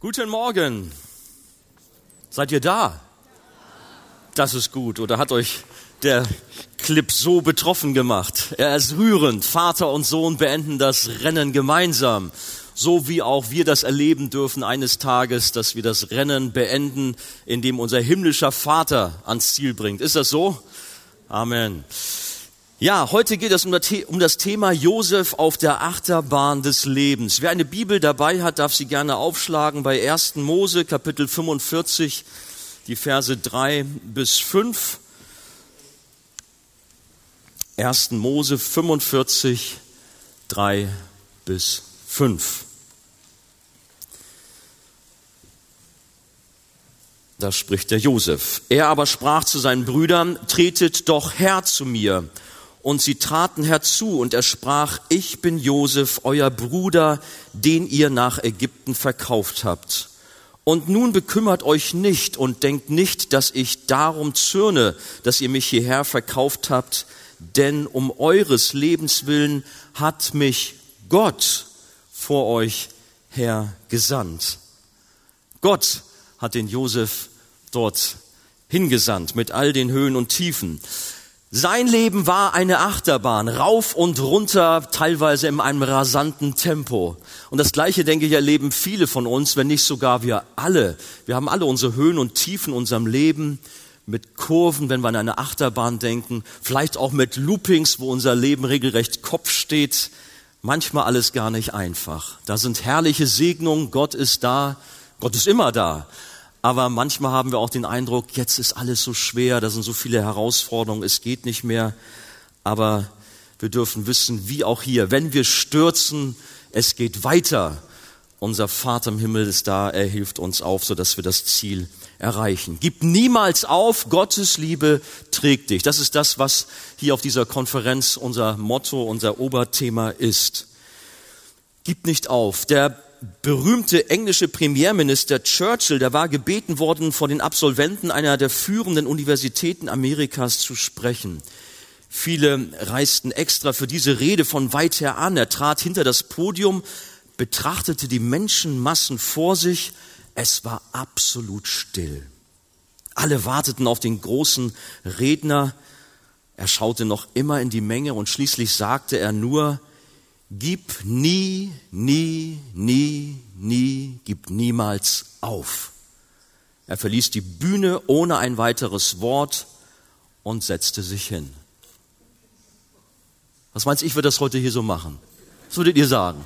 Guten Morgen. Seid ihr da? Das ist gut. Oder hat euch der Clip so betroffen gemacht? Er ist rührend. Vater und Sohn beenden das Rennen gemeinsam. So wie auch wir das erleben dürfen eines Tages, dass wir das Rennen beenden, indem unser himmlischer Vater ans Ziel bringt. Ist das so? Amen. Ja, heute geht es um das Thema Josef auf der Achterbahn des Lebens. Wer eine Bibel dabei hat, darf sie gerne aufschlagen bei 1. Mose Kapitel 45, die Verse 3 bis 5. 1. Mose 45, 3 bis 5. Da spricht der Josef. Er aber sprach zu seinen Brüdern, tretet doch her zu mir. Und sie traten herzu und er sprach, ich bin Josef, euer Bruder, den ihr nach Ägypten verkauft habt. Und nun bekümmert euch nicht und denkt nicht, dass ich darum zürne, dass ihr mich hierher verkauft habt, denn um eures Lebens willen hat mich Gott vor euch her gesandt. Gott hat den Josef dort hingesandt mit all den Höhen und Tiefen. Sein Leben war eine Achterbahn, rauf und runter, teilweise in einem rasanten Tempo. Und das Gleiche, denke ich, erleben viele von uns, wenn nicht sogar wir alle. Wir haben alle unsere Höhen und Tiefen in unserem Leben mit Kurven, wenn wir an eine Achterbahn denken, vielleicht auch mit Loopings, wo unser Leben regelrecht Kopf steht. Manchmal alles gar nicht einfach. Da sind herrliche Segnungen, Gott ist da, Gott ist immer da. Aber manchmal haben wir auch den Eindruck, jetzt ist alles so schwer, da sind so viele Herausforderungen, es geht nicht mehr. Aber wir dürfen wissen, wie auch hier, wenn wir stürzen, es geht weiter. Unser Vater im Himmel ist da, er hilft uns auf, sodass wir das Ziel erreichen. Gib niemals auf, Gottes Liebe trägt dich. Das ist das, was hier auf dieser Konferenz unser Motto, unser Oberthema ist. Gib nicht auf. Der berühmte englische Premierminister Churchill, der war gebeten worden, vor den Absolventen einer der führenden Universitäten Amerikas zu sprechen. Viele reisten extra für diese Rede von weit her an. Er trat hinter das Podium, betrachtete die Menschenmassen vor sich. Es war absolut still. Alle warteten auf den großen Redner. Er schaute noch immer in die Menge und schließlich sagte er nur, Gib nie, nie, nie, nie, gib niemals auf. Er verließ die Bühne ohne ein weiteres Wort und setzte sich hin. Was meinst du, ich würde das heute hier so machen? Was würdet ihr sagen?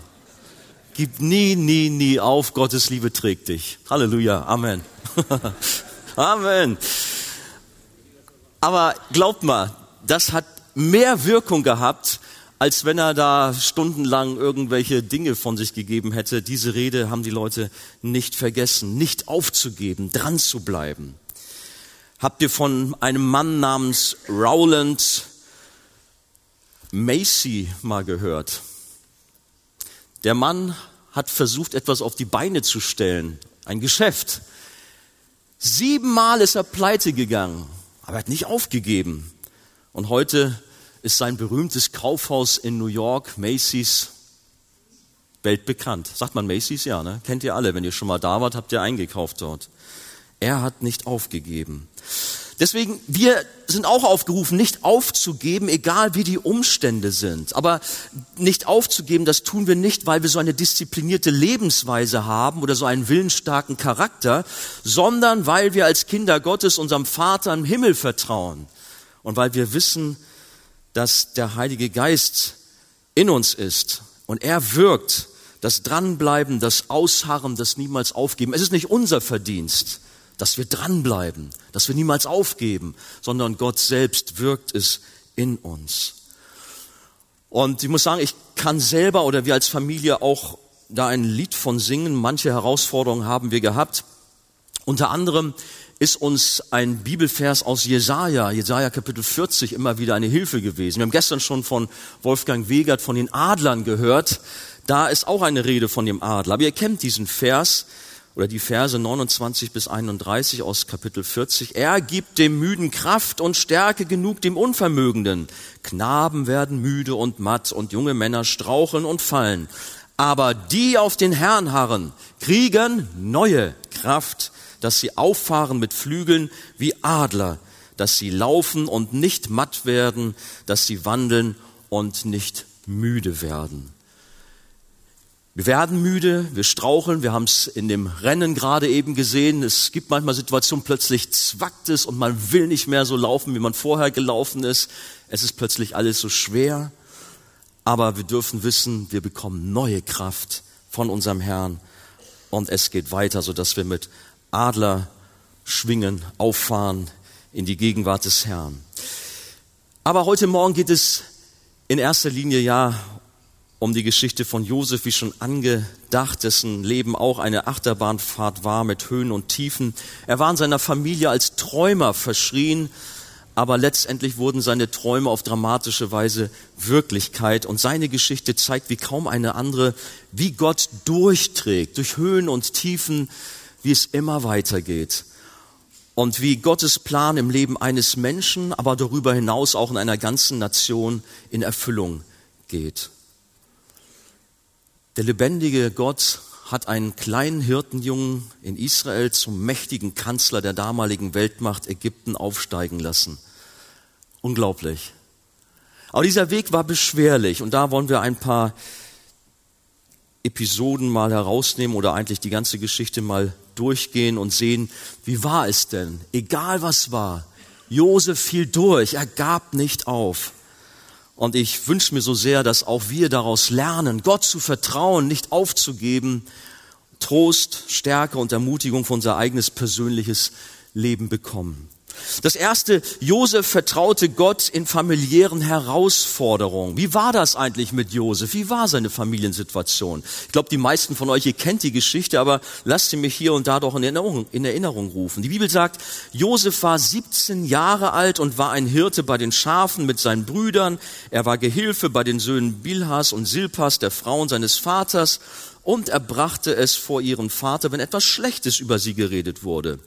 Gib nie, nie, nie auf, Gottes Liebe trägt dich. Halleluja, Amen. Amen. Aber glaubt mal, das hat mehr Wirkung gehabt, als wenn er da stundenlang irgendwelche Dinge von sich gegeben hätte. Diese Rede haben die Leute nicht vergessen, nicht aufzugeben, dran zu bleiben. Habt ihr von einem Mann namens Rowland Macy mal gehört? Der Mann hat versucht, etwas auf die Beine zu stellen, ein Geschäft. Siebenmal ist er pleite gegangen, aber er hat nicht aufgegeben. Und heute ist sein berühmtes Kaufhaus in New York, Macy's, weltbekannt. Sagt man Macy's? Ja, ne? Kennt ihr alle. Wenn ihr schon mal da wart, habt ihr eingekauft dort. Er hat nicht aufgegeben. Deswegen, wir sind auch aufgerufen, nicht aufzugeben, egal wie die Umstände sind. Aber nicht aufzugeben, das tun wir nicht, weil wir so eine disziplinierte Lebensweise haben oder so einen willensstarken Charakter, sondern weil wir als Kinder Gottes unserem Vater im Himmel vertrauen und weil wir wissen, dass der Heilige Geist in uns ist und er wirkt, das Dranbleiben, das Ausharren, das niemals aufgeben. Es ist nicht unser Verdienst, dass wir dranbleiben, dass wir niemals aufgeben, sondern Gott selbst wirkt es in uns. Und ich muss sagen, ich kann selber oder wir als Familie auch da ein Lied von singen. Manche Herausforderungen haben wir gehabt. Unter anderem ist uns ein Bibelvers aus Jesaja, Jesaja Kapitel 40 immer wieder eine Hilfe gewesen. Wir haben gestern schon von Wolfgang Wegert von den Adlern gehört. Da ist auch eine Rede von dem Adler. Aber ihr kennt diesen Vers oder die Verse 29 bis 31 aus Kapitel 40. Er gibt dem Müden Kraft und Stärke genug dem Unvermögenden. Knaben werden müde und matt und junge Männer straucheln und fallen. Aber die auf den Herrn harren, kriegen neue Kraft, dass sie auffahren mit Flügeln wie Adler, dass sie laufen und nicht matt werden, dass sie wandeln und nicht müde werden. Wir werden müde, wir straucheln, wir haben es in dem Rennen gerade eben gesehen. Es gibt manchmal Situationen, plötzlich zwackt es und man will nicht mehr so laufen, wie man vorher gelaufen ist. Es ist plötzlich alles so schwer. Aber wir dürfen wissen, wir bekommen neue Kraft von unserem Herrn und es geht weiter, sodass wir mit Adler schwingen, auffahren in die Gegenwart des Herrn. Aber heute Morgen geht es in erster Linie ja um die Geschichte von Josef, wie schon angedacht, dessen Leben auch eine Achterbahnfahrt war mit Höhen und Tiefen. Er war in seiner Familie als Träumer verschrien, aber letztendlich wurden seine Träume auf dramatische Weise Wirklichkeit und seine Geschichte zeigt wie kaum eine andere, wie Gott durchträgt, durch Höhen und Tiefen, wie es immer weitergeht und wie Gottes Plan im Leben eines Menschen, aber darüber hinaus auch in einer ganzen Nation in Erfüllung geht. Der lebendige Gott hat einen kleinen Hirtenjungen in Israel zum mächtigen Kanzler der damaligen Weltmacht Ägypten aufsteigen lassen. Unglaublich. Aber dieser Weg war beschwerlich und da wollen wir ein paar Episoden mal herausnehmen oder eigentlich die ganze Geschichte mal durchgehen und sehen, wie war es denn? Egal was war, Josef fiel durch, er gab nicht auf. Und ich wünsche mir so sehr, dass auch wir daraus lernen, Gott zu vertrauen, nicht aufzugeben, Trost, Stärke und Ermutigung für unser eigenes persönliches Leben bekommen. Das erste, Josef vertraute Gott in familiären Herausforderungen. Wie war das eigentlich mit Josef? Wie war seine Familiensituation? Ich glaube, die meisten von euch, ihr kennt die Geschichte, aber lasst sie mich hier und da doch in Erinnerung, in Erinnerung rufen. Die Bibel sagt, Josef war 17 Jahre alt und war ein Hirte bei den Schafen mit seinen Brüdern. Er war Gehilfe bei den Söhnen Bilhas und Silpas, der Frauen seines Vaters, und er brachte es vor ihren Vater, wenn etwas Schlechtes über sie geredet wurde.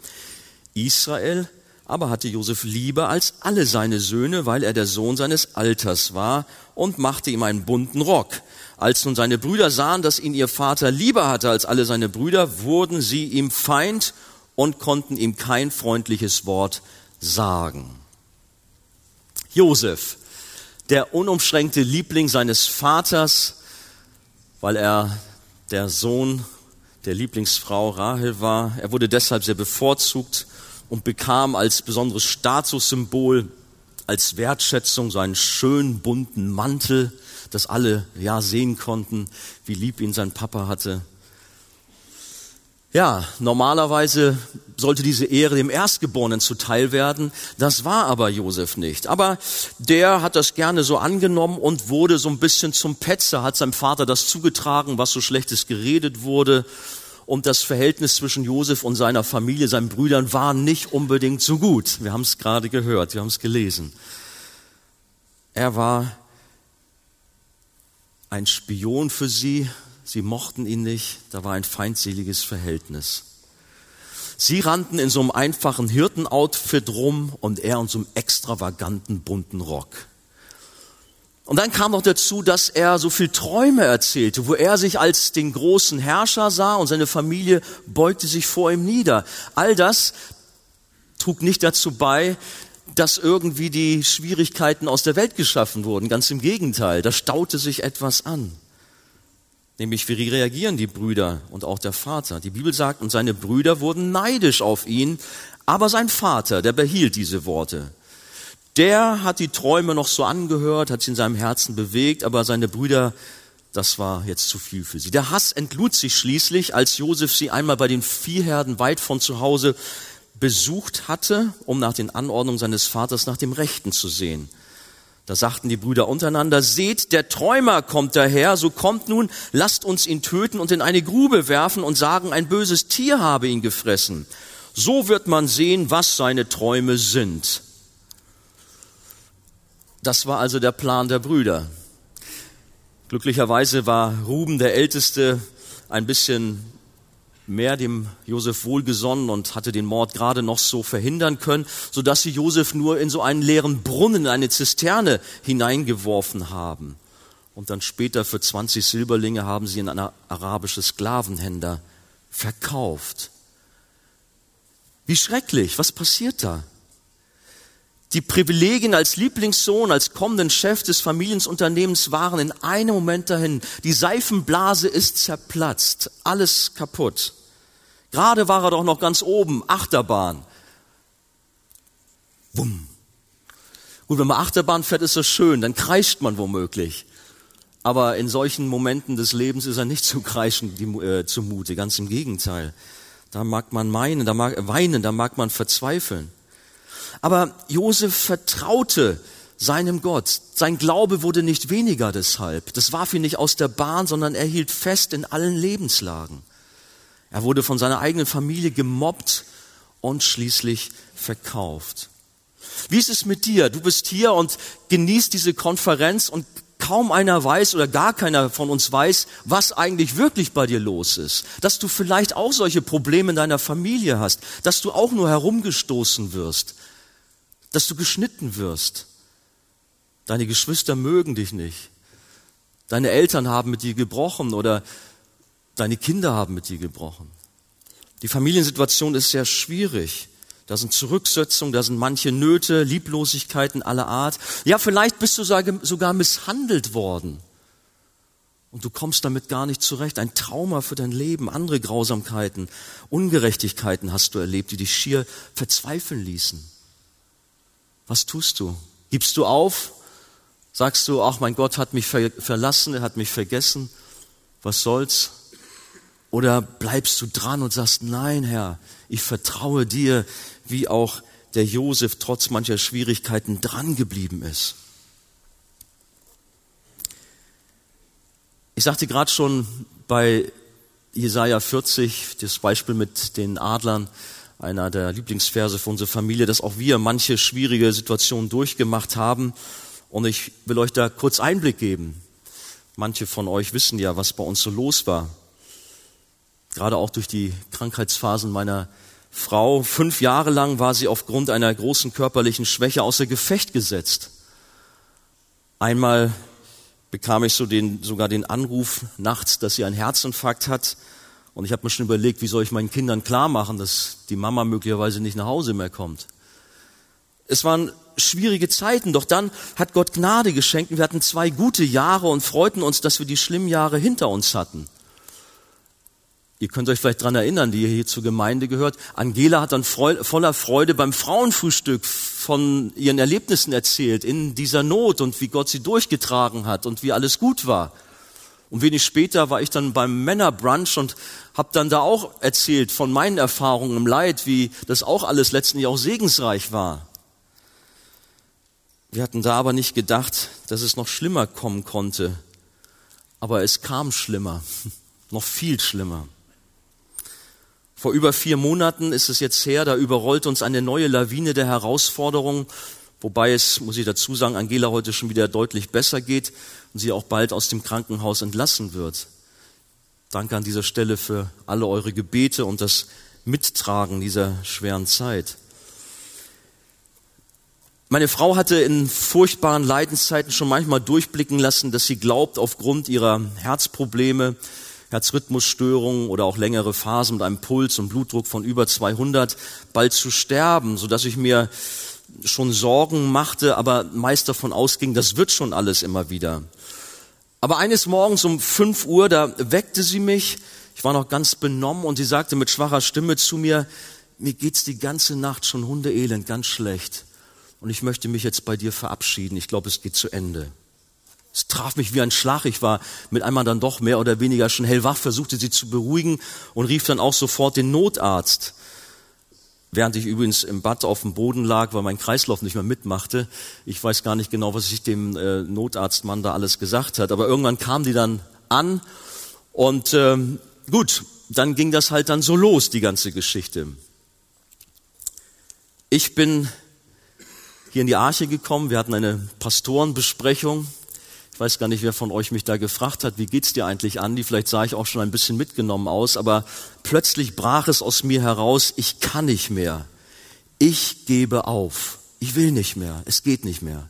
Israel aber hatte Josef lieber als alle seine Söhne, weil er der Sohn seines Alters war und machte ihm einen bunten Rock. Als nun seine Brüder sahen, dass ihn ihr Vater lieber hatte als alle seine Brüder, wurden sie ihm Feind und konnten ihm kein freundliches Wort sagen. Josef, der unumschränkte Liebling seines Vaters, weil er der Sohn der Lieblingsfrau Rahel war. Er wurde deshalb sehr bevorzugt und bekam als besonderes Statussymbol, als Wertschätzung so einen schönen bunten Mantel, dass alle ja sehen konnten, wie lieb ihn sein Papa hatte. Ja, normalerweise sollte diese Ehre dem Erstgeborenen zuteil werden. Das war aber Josef nicht. Aber der hat das gerne so angenommen und wurde so ein bisschen zum Petzer, hat seinem Vater das zugetragen, was so schlechtes geredet wurde und das Verhältnis zwischen Josef und seiner Familie, seinen Brüdern, war nicht unbedingt so gut. Wir haben es gerade gehört, wir haben es gelesen. Er war ein Spion für sie, sie mochten ihn nicht, da war ein feindseliges Verhältnis. Sie rannten in so einem einfachen Hirtenoutfit rum und er in so einem extravaganten bunten Rock. Und dann kam noch dazu, dass er so viel Träume erzählte, wo er sich als den großen Herrscher sah und seine Familie beugte sich vor ihm nieder. All das trug nicht dazu bei, dass irgendwie die Schwierigkeiten aus der Welt geschaffen wurden. Ganz im Gegenteil, da staute sich etwas an. Nämlich, wie reagieren die Brüder und auch der Vater? Die Bibel sagt, und seine Brüder wurden neidisch auf ihn, aber sein Vater, der behielt diese Worte. Der hat die Träume noch so angehört, hat sie in seinem Herzen bewegt, aber seine Brüder, das war jetzt zu viel für sie. Der Hass entlud sich schließlich, als Josef sie einmal bei den Viehherden weit von zu Hause besucht hatte, um nach den Anordnungen seines Vaters nach dem Rechten zu sehen. Da sagten die Brüder untereinander, seht, der Träumer kommt daher, so kommt nun, lasst uns ihn töten und in eine Grube werfen und sagen, ein böses Tier habe ihn gefressen. So wird man sehen, was seine Träume sind. Das war also der Plan der Brüder. Glücklicherweise war Ruben der Älteste ein bisschen mehr dem Josef wohlgesonnen und hatte den Mord gerade noch so verhindern können, so dass sie Josef nur in so einen leeren Brunnen, in eine Zisterne hineingeworfen haben. und dann später für 20 Silberlinge haben sie ihn an arabische Sklavenhändler verkauft. Wie schrecklich, was passiert da? Die Privilegien als Lieblingssohn, als kommenden Chef des Familienunternehmens waren in einem Moment dahin. Die Seifenblase ist zerplatzt, alles kaputt. Gerade war er doch noch ganz oben, Achterbahn. Wumm. Gut, wenn man Achterbahn fährt, ist das schön, dann kreischt man womöglich. Aber in solchen Momenten des Lebens ist er nicht zu kreischen äh, zumute, ganz im Gegenteil. Da mag man meinen, da mag, weinen, da mag man verzweifeln. Aber Josef vertraute seinem Gott. Sein Glaube wurde nicht weniger deshalb. Das warf ihn nicht aus der Bahn, sondern er hielt fest in allen Lebenslagen. Er wurde von seiner eigenen Familie gemobbt und schließlich verkauft. Wie ist es mit dir? Du bist hier und genießt diese Konferenz und kaum einer weiß oder gar keiner von uns weiß, was eigentlich wirklich bei dir los ist. Dass du vielleicht auch solche Probleme in deiner Familie hast, dass du auch nur herumgestoßen wirst, dass du geschnitten wirst. Deine Geschwister mögen dich nicht. Deine Eltern haben mit dir gebrochen oder deine Kinder haben mit dir gebrochen. Die Familiensituation ist sehr schwierig. Da sind Zurücksetzungen, da sind manche Nöte, Lieblosigkeiten aller Art. Ja, vielleicht bist du sogar misshandelt worden. Und du kommst damit gar nicht zurecht. Ein Trauma für dein Leben, andere Grausamkeiten, Ungerechtigkeiten hast du erlebt, die dich schier verzweifeln ließen. Was tust du? Gibst du auf? Sagst du, ach mein Gott hat mich verlassen, er hat mich vergessen. Was soll's? Oder bleibst du dran und sagst, nein, Herr, ich vertraue dir, wie auch der Josef trotz mancher Schwierigkeiten dran geblieben ist. Ich sagte gerade schon bei Jesaja 40, das Beispiel mit den Adlern, einer der Lieblingsverse für unsere Familie, dass auch wir manche schwierige Situationen durchgemacht haben. Und ich will euch da kurz Einblick geben. Manche von euch wissen ja, was bei uns so los war gerade auch durch die Krankheitsphasen meiner Frau. Fünf Jahre lang war sie aufgrund einer großen körperlichen Schwäche außer Gefecht gesetzt. Einmal bekam ich so den, sogar den Anruf nachts, dass sie einen Herzinfarkt hat. Und ich habe mir schon überlegt, wie soll ich meinen Kindern klar machen, dass die Mama möglicherweise nicht nach Hause mehr kommt. Es waren schwierige Zeiten, doch dann hat Gott Gnade geschenkt. Wir hatten zwei gute Jahre und freuten uns, dass wir die schlimmen Jahre hinter uns hatten. Ihr könnt euch vielleicht dran erinnern, die ihr hier zur Gemeinde gehört. Angela hat dann voller Freude beim Frauenfrühstück von ihren Erlebnissen erzählt in dieser Not und wie Gott sie durchgetragen hat und wie alles gut war. Und wenig später war ich dann beim Männerbrunch und habe dann da auch erzählt von meinen Erfahrungen im Leid, wie das auch alles letztendlich auch segensreich war. Wir hatten da aber nicht gedacht, dass es noch schlimmer kommen konnte. Aber es kam schlimmer, noch viel schlimmer. Vor über vier Monaten ist es jetzt her, da überrollt uns eine neue Lawine der Herausforderungen, wobei es, muss ich dazu sagen, Angela heute schon wieder deutlich besser geht und sie auch bald aus dem Krankenhaus entlassen wird. Danke an dieser Stelle für alle eure Gebete und das Mittragen dieser schweren Zeit. Meine Frau hatte in furchtbaren Leidenszeiten schon manchmal durchblicken lassen, dass sie glaubt, aufgrund ihrer Herzprobleme Herzrhythmusstörungen oder auch längere Phasen mit einem Puls und Blutdruck von über 200 bald zu sterben, so dass ich mir schon Sorgen machte, aber meist davon ausging, das wird schon alles immer wieder. Aber eines Morgens um 5 Uhr, da weckte sie mich, ich war noch ganz benommen und sie sagte mit schwacher Stimme zu mir, mir geht's die ganze Nacht schon hundeelend, ganz schlecht. Und ich möchte mich jetzt bei dir verabschieden. Ich glaube, es geht zu Ende. Es traf mich wie ein Schlag. Ich war mit einmal dann doch mehr oder weniger schon hellwach, versuchte sie zu beruhigen und rief dann auch sofort den Notarzt. Während ich übrigens im Bad auf dem Boden lag, weil mein Kreislauf nicht mehr mitmachte. Ich weiß gar nicht genau, was ich dem äh, Notarztmann da alles gesagt hat. Aber irgendwann kam die dann an und ähm, gut, dann ging das halt dann so los, die ganze Geschichte. Ich bin hier in die Arche gekommen. Wir hatten eine Pastorenbesprechung ich weiß gar nicht, wer von euch mich da gefragt hat, wie geht's dir eigentlich, Andi? Vielleicht sah ich auch schon ein bisschen mitgenommen aus, aber plötzlich brach es aus mir heraus, ich kann nicht mehr. Ich gebe auf. Ich will nicht mehr. Es geht nicht mehr.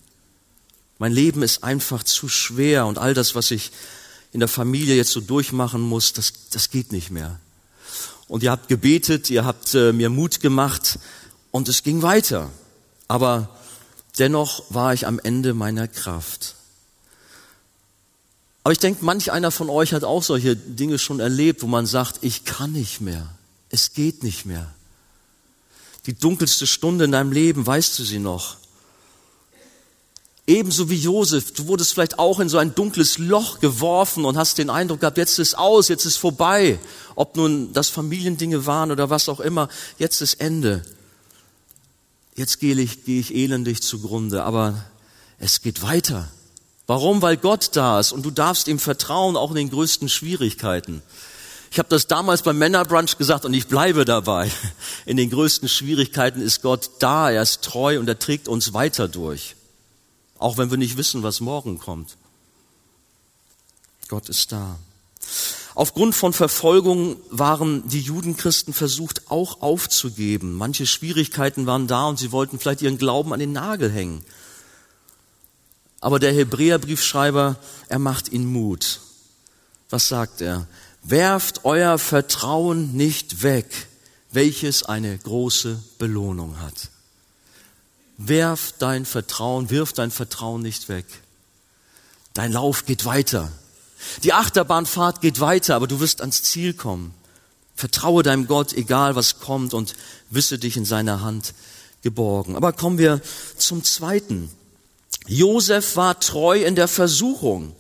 Mein Leben ist einfach zu schwer und all das, was ich in der Familie jetzt so durchmachen muss, das, das geht nicht mehr. Und ihr habt gebetet, ihr habt äh, mir Mut gemacht und es ging weiter. Aber dennoch war ich am Ende meiner Kraft. Aber ich denke, manch einer von euch hat auch solche Dinge schon erlebt, wo man sagt, ich kann nicht mehr. Es geht nicht mehr. Die dunkelste Stunde in deinem Leben, weißt du sie noch? Ebenso wie Josef, du wurdest vielleicht auch in so ein dunkles Loch geworfen und hast den Eindruck gehabt, jetzt ist aus, jetzt ist vorbei. Ob nun das Familiendinge waren oder was auch immer, jetzt ist Ende. Jetzt gehe ich, gehe ich elendig zugrunde, aber es geht weiter. Warum? Weil Gott da ist und du darfst ihm vertrauen, auch in den größten Schwierigkeiten. Ich habe das damals beim Männerbrunch gesagt und ich bleibe dabei. In den größten Schwierigkeiten ist Gott da, er ist treu und er trägt uns weiter durch. Auch wenn wir nicht wissen, was morgen kommt. Gott ist da. Aufgrund von Verfolgung waren die Judenchristen versucht, auch aufzugeben. Manche Schwierigkeiten waren da und sie wollten vielleicht ihren Glauben an den Nagel hängen. Aber der Hebräerbriefschreiber, er macht ihnen Mut. Was sagt er? Werft euer Vertrauen nicht weg, welches eine große Belohnung hat. Werf dein Vertrauen, wirf dein Vertrauen nicht weg. Dein Lauf geht weiter. Die Achterbahnfahrt geht weiter, aber du wirst ans Ziel kommen. Vertraue deinem Gott, egal was kommt, und wisse dich in seiner Hand geborgen. Aber kommen wir zum zweiten. Josef war treu in der Versuchung.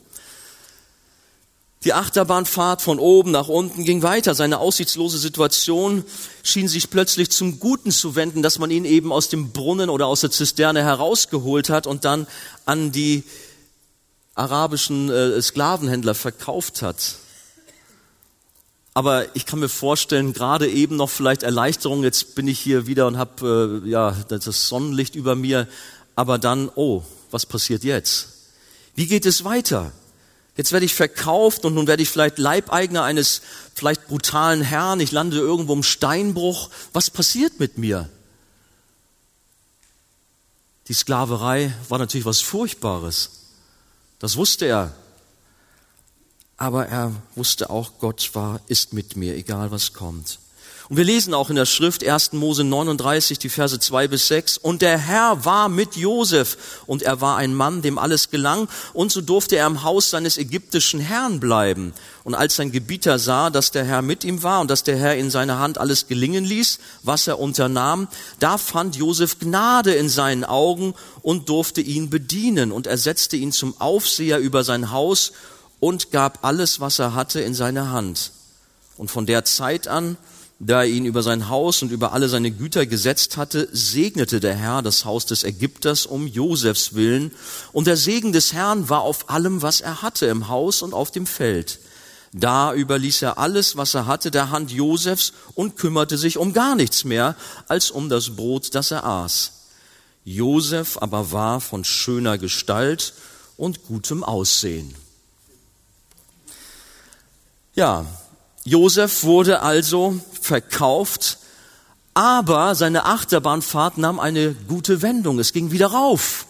Die Achterbahnfahrt von oben nach unten ging weiter. Seine aussichtslose Situation schien sich plötzlich zum Guten zu wenden, dass man ihn eben aus dem Brunnen oder aus der Zisterne herausgeholt hat und dann an die arabischen äh, Sklavenhändler verkauft hat. Aber ich kann mir vorstellen, gerade eben noch vielleicht Erleichterung, jetzt bin ich hier wieder und habe äh, ja das Sonnenlicht über mir, aber dann, oh, was passiert jetzt? Wie geht es weiter? Jetzt werde ich verkauft und nun werde ich vielleicht Leibeigner eines vielleicht brutalen Herrn. Ich lande irgendwo im Steinbruch. Was passiert mit mir? Die Sklaverei war natürlich was Furchtbares. Das wusste er. Aber er wusste auch, Gott war, ist mit mir, egal was kommt. Und wir lesen auch in der Schrift 1. Mose 39, die Verse 2 bis 6. Und der Herr war mit Josef und er war ein Mann, dem alles gelang und so durfte er im Haus seines ägyptischen Herrn bleiben. Und als sein Gebieter sah, dass der Herr mit ihm war und dass der Herr in seiner Hand alles gelingen ließ, was er unternahm, da fand Josef Gnade in seinen Augen und durfte ihn bedienen und er setzte ihn zum Aufseher über sein Haus und gab alles, was er hatte, in seine Hand. Und von der Zeit an da er ihn über sein Haus und über alle seine Güter gesetzt hatte, segnete der Herr das Haus des Ägypters um Josefs willen, und der Segen des Herrn war auf allem, was er hatte, im Haus und auf dem Feld. Da überließ er alles, was er hatte, der Hand Josefs und kümmerte sich um gar nichts mehr, als um das Brot, das er aß. Josef aber war von schöner Gestalt und gutem Aussehen. Ja, Josef wurde also verkauft, aber seine Achterbahnfahrt nahm eine gute Wendung. Es ging wieder rauf,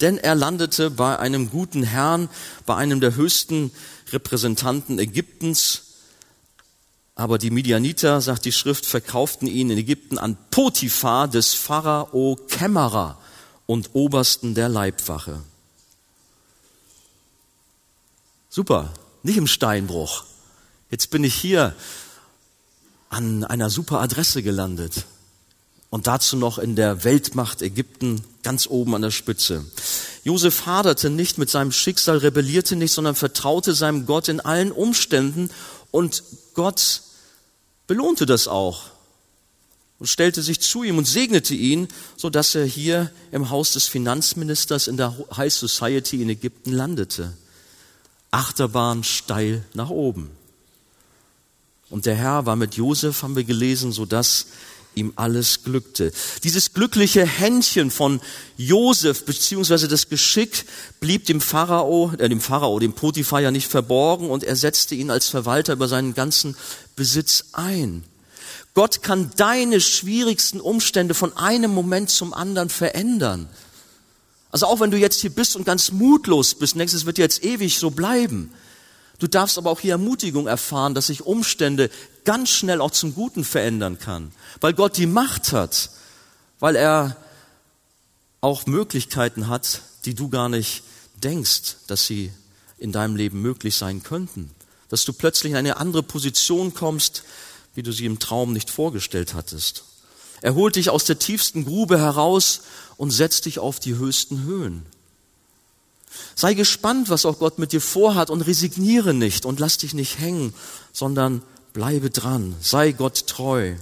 denn er landete bei einem guten Herrn, bei einem der höchsten Repräsentanten Ägyptens. Aber die Midianiter, sagt die Schrift, verkauften ihn in Ägypten an Potiphar des Pharao Kämmerer und Obersten der Leibwache. Super, nicht im Steinbruch. Jetzt bin ich hier an einer super Adresse gelandet. Und dazu noch in der Weltmacht Ägypten ganz oben an der Spitze. Josef haderte nicht mit seinem Schicksal, rebellierte nicht, sondern vertraute seinem Gott in allen Umständen und Gott belohnte das auch und stellte sich zu ihm und segnete ihn, so dass er hier im Haus des Finanzministers in der High Society in Ägypten landete. Achterbahn steil nach oben. Und der Herr war mit Josef, haben wir gelesen, so dass ihm alles glückte. Dieses glückliche Händchen von Josef beziehungsweise das Geschick blieb dem Pharao, äh, dem Pharao, dem Potiphar ja nicht verborgen und er setzte ihn als Verwalter über seinen ganzen Besitz ein. Gott kann deine schwierigsten Umstände von einem Moment zum anderen verändern. Also auch wenn du jetzt hier bist und ganz mutlos bist, denkst, es wird jetzt ewig so bleiben. Du darfst aber auch hier Ermutigung erfahren, dass sich Umstände ganz schnell auch zum Guten verändern kann, weil Gott die Macht hat, weil er auch Möglichkeiten hat, die du gar nicht denkst, dass sie in deinem Leben möglich sein könnten. Dass du plötzlich in eine andere Position kommst, wie du sie im Traum nicht vorgestellt hattest. Er holt dich aus der tiefsten Grube heraus und setzt dich auf die höchsten Höhen. Sei gespannt, was auch Gott mit dir vorhat und resigniere nicht und lass dich nicht hängen, sondern bleibe dran. Sei Gott treu.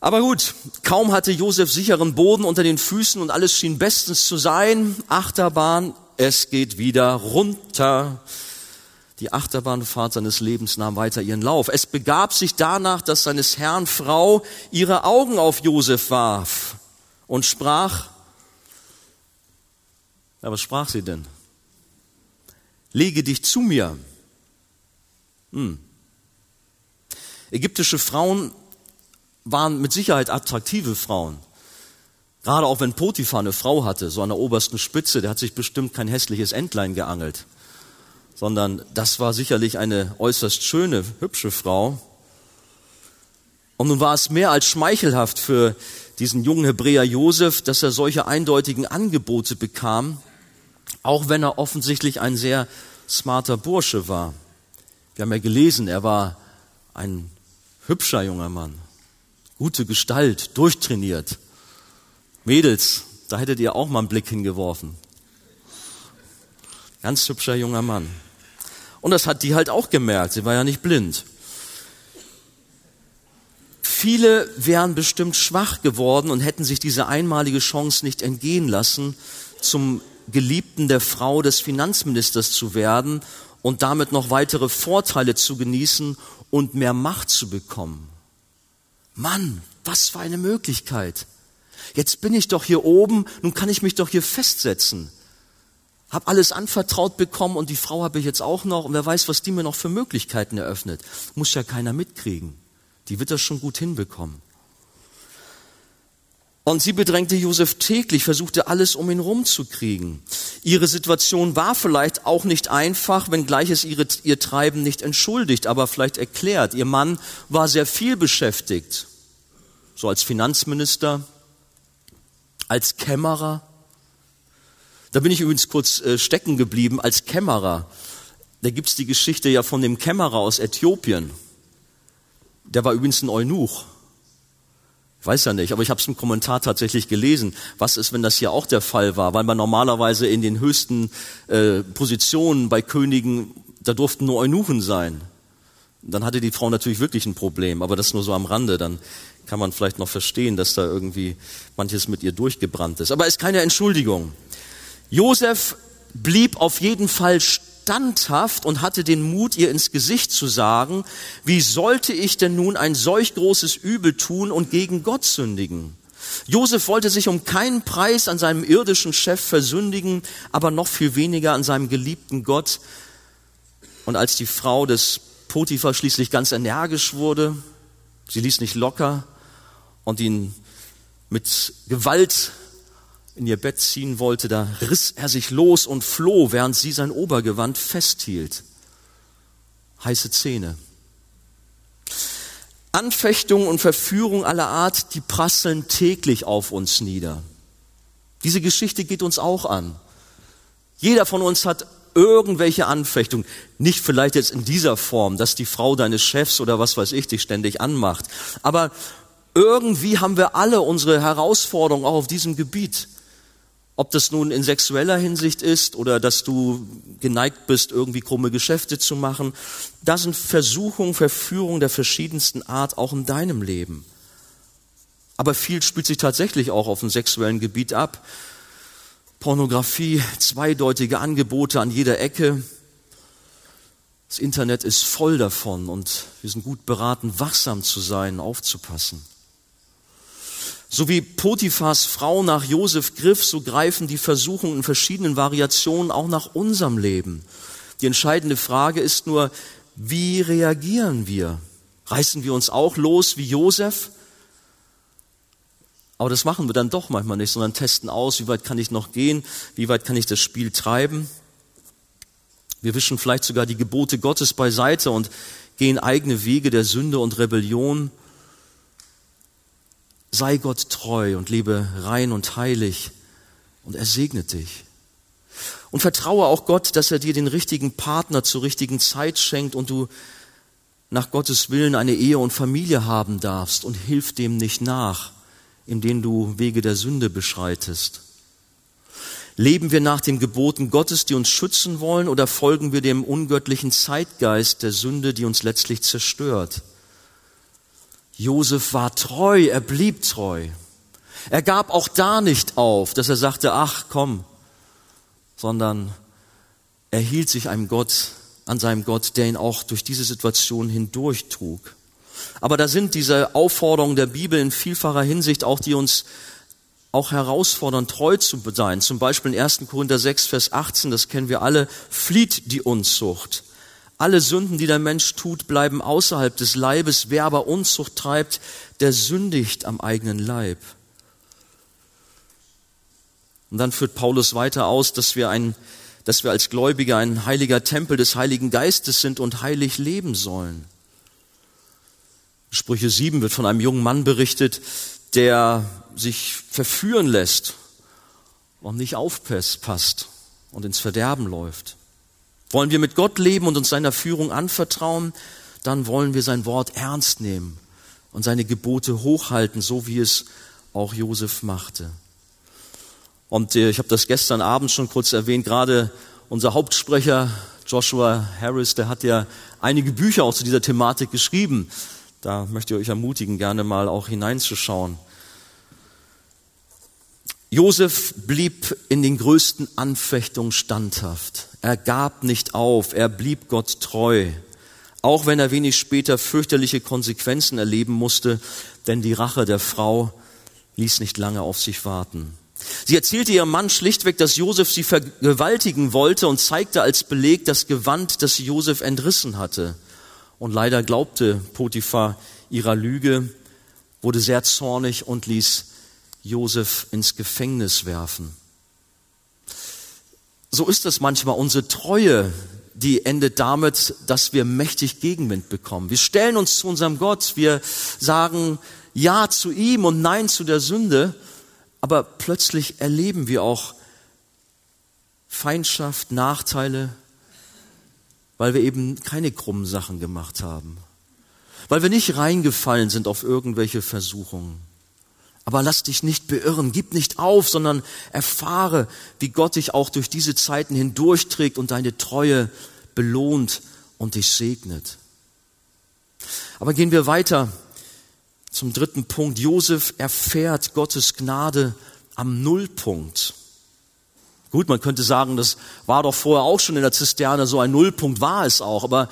Aber gut, kaum hatte Josef sicheren Boden unter den Füßen und alles schien bestens zu sein. Achterbahn, es geht wieder runter. Die Achterbahnfahrt seines Lebens nahm weiter ihren Lauf. Es begab sich danach, dass seines Herrn Frau ihre Augen auf Josef warf und sprach, ja, was sprach sie denn? Lege dich zu mir. Hm. Ägyptische Frauen waren mit Sicherheit attraktive Frauen. Gerade auch wenn Potiphar eine Frau hatte, so an der obersten Spitze, der hat sich bestimmt kein hässliches Entlein geangelt sondern das war sicherlich eine äußerst schöne, hübsche Frau. Und nun war es mehr als schmeichelhaft für diesen jungen Hebräer Josef, dass er solche eindeutigen Angebote bekam, auch wenn er offensichtlich ein sehr smarter Bursche war. Wir haben ja gelesen, er war ein hübscher junger Mann, gute Gestalt, durchtrainiert. Mädels, da hättet ihr auch mal einen Blick hingeworfen. Ganz hübscher junger Mann. Und das hat die halt auch gemerkt. Sie war ja nicht blind. Viele wären bestimmt schwach geworden und hätten sich diese einmalige Chance nicht entgehen lassen, zum Geliebten der Frau des Finanzministers zu werden und damit noch weitere Vorteile zu genießen und mehr Macht zu bekommen. Mann, was für eine Möglichkeit. Jetzt bin ich doch hier oben, nun kann ich mich doch hier festsetzen. Hab alles anvertraut bekommen und die Frau habe ich jetzt auch noch und wer weiß, was die mir noch für Möglichkeiten eröffnet. Muss ja keiner mitkriegen. Die wird das schon gut hinbekommen. Und sie bedrängte Josef täglich, versuchte alles um ihn rumzukriegen. Ihre Situation war vielleicht auch nicht einfach, wenngleich es ihre, ihr Treiben nicht entschuldigt, aber vielleicht erklärt. Ihr Mann war sehr viel beschäftigt, so als Finanzminister, als Kämmerer, da bin ich übrigens kurz äh, stecken geblieben als Kämmerer. Da gibt's die Geschichte ja von dem Kämmerer aus Äthiopien. Der war übrigens ein Eunuch. Weiß ja nicht, aber ich habe es im Kommentar tatsächlich gelesen. Was ist, wenn das hier auch der Fall war? Weil man normalerweise in den höchsten äh, Positionen bei Königen, da durften nur Eunuchen sein. Dann hatte die Frau natürlich wirklich ein Problem, aber das nur so am Rande. Dann kann man vielleicht noch verstehen, dass da irgendwie manches mit ihr durchgebrannt ist. Aber ist keine Entschuldigung. Josef blieb auf jeden Fall standhaft und hatte den Mut, ihr ins Gesicht zu sagen, wie sollte ich denn nun ein solch großes Übel tun und gegen Gott sündigen? Josef wollte sich um keinen Preis an seinem irdischen Chef versündigen, aber noch viel weniger an seinem geliebten Gott. Und als die Frau des Potiphar schließlich ganz energisch wurde, sie ließ nicht locker und ihn mit Gewalt in ihr Bett ziehen wollte, da riss er sich los und floh, während sie sein Obergewand festhielt. Heiße Zähne. Anfechtung und Verführung aller Art, die prasseln täglich auf uns nieder. Diese Geschichte geht uns auch an. Jeder von uns hat irgendwelche Anfechtung. Nicht vielleicht jetzt in dieser Form, dass die Frau deines Chefs oder was weiß ich dich ständig anmacht. Aber irgendwie haben wir alle unsere Herausforderungen auch auf diesem Gebiet. Ob das nun in sexueller Hinsicht ist oder dass du geneigt bist, irgendwie krumme Geschäfte zu machen, da sind Versuchungen, Verführungen der verschiedensten Art auch in deinem Leben. Aber viel spielt sich tatsächlich auch auf dem sexuellen Gebiet ab. Pornografie, zweideutige Angebote an jeder Ecke. Das Internet ist voll davon und wir sind gut beraten, wachsam zu sein, aufzupassen. So wie Potiphas Frau nach Josef griff, so greifen die Versuchungen in verschiedenen Variationen auch nach unserem Leben. Die entscheidende Frage ist nur, wie reagieren wir? Reißen wir uns auch los wie Josef? Aber das machen wir dann doch manchmal nicht, sondern testen aus, wie weit kann ich noch gehen, wie weit kann ich das Spiel treiben. Wir wischen vielleicht sogar die Gebote Gottes beiseite und gehen eigene Wege der Sünde und Rebellion. Sei Gott treu und lebe rein und heilig und er segnet dich. Und vertraue auch Gott, dass er dir den richtigen Partner zur richtigen Zeit schenkt und du nach Gottes Willen eine Ehe und Familie haben darfst und hilf dem nicht nach in denen du Wege der Sünde beschreitest? Leben wir nach den Geboten Gottes, die uns schützen wollen, oder folgen wir dem ungöttlichen Zeitgeist der Sünde, die uns letztlich zerstört? Josef war treu, er blieb treu. Er gab auch da nicht auf, dass er sagte, ach komm, sondern er hielt sich einem Gott, an seinem Gott, der ihn auch durch diese Situation hindurchtrug. Aber da sind diese Aufforderungen der Bibel in vielfacher Hinsicht auch, die uns auch herausfordern, treu zu sein. Zum Beispiel in 1. Korinther 6, Vers 18, das kennen wir alle, flieht die Unzucht. Alle Sünden, die der Mensch tut, bleiben außerhalb des Leibes. Wer aber Unzucht treibt, der sündigt am eigenen Leib. Und dann führt Paulus weiter aus, dass wir ein, dass wir als Gläubige ein heiliger Tempel des Heiligen Geistes sind und heilig leben sollen. Sprüche 7 wird von einem jungen Mann berichtet, der sich verführen lässt und nicht aufpasst und ins Verderben läuft. Wollen wir mit Gott leben und uns seiner Führung anvertrauen, dann wollen wir sein Wort ernst nehmen und seine Gebote hochhalten, so wie es auch Josef machte. Und äh, ich habe das gestern Abend schon kurz erwähnt, gerade unser Hauptsprecher Joshua Harris, der hat ja einige Bücher auch zu dieser Thematik geschrieben. Da möchte ich euch ermutigen, gerne mal auch hineinzuschauen. Josef blieb in den größten Anfechtungen standhaft. Er gab nicht auf, er blieb Gott treu, auch wenn er wenig später fürchterliche Konsequenzen erleben musste, denn die Rache der Frau ließ nicht lange auf sich warten. Sie erzählte ihrem Mann schlichtweg, dass Josef sie vergewaltigen wollte und zeigte als Beleg das Gewand, das Josef entrissen hatte. Und leider glaubte Potiphar ihrer Lüge, wurde sehr zornig und ließ Josef ins Gefängnis werfen. So ist es manchmal. Unsere Treue, die endet damit, dass wir mächtig Gegenwind bekommen. Wir stellen uns zu unserem Gott, wir sagen Ja zu ihm und Nein zu der Sünde, aber plötzlich erleben wir auch Feindschaft, Nachteile, weil wir eben keine krummen Sachen gemacht haben, weil wir nicht reingefallen sind auf irgendwelche Versuchungen. Aber lass dich nicht beirren, gib nicht auf, sondern erfahre, wie Gott dich auch durch diese Zeiten hindurchträgt und deine Treue belohnt und dich segnet. Aber gehen wir weiter zum dritten Punkt. Josef erfährt Gottes Gnade am Nullpunkt. Gut, man könnte sagen, das war doch vorher auch schon in der Zisterne, so ein Nullpunkt war es auch, aber